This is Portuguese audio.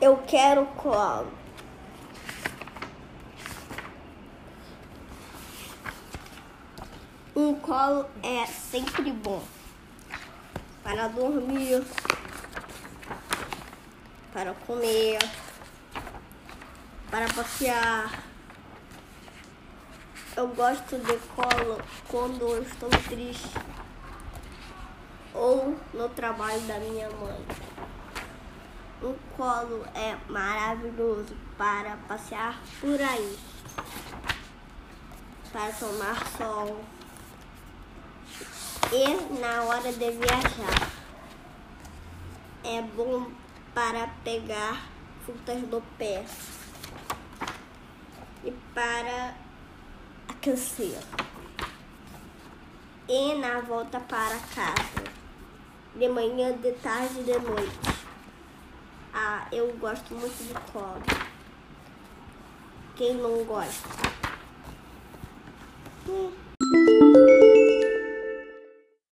Eu quero colo. Um colo é sempre bom para dormir, para comer, para passear. Eu gosto de colo quando eu estou triste ou no trabalho da minha mãe. O colo é maravilhoso para passear por aí, para tomar sol e na hora de viajar. É bom para pegar frutas do pé e para aquecer. E na volta para casa, de manhã, de tarde e de noite. Ah, eu gosto muito de colo. Quem não gosta?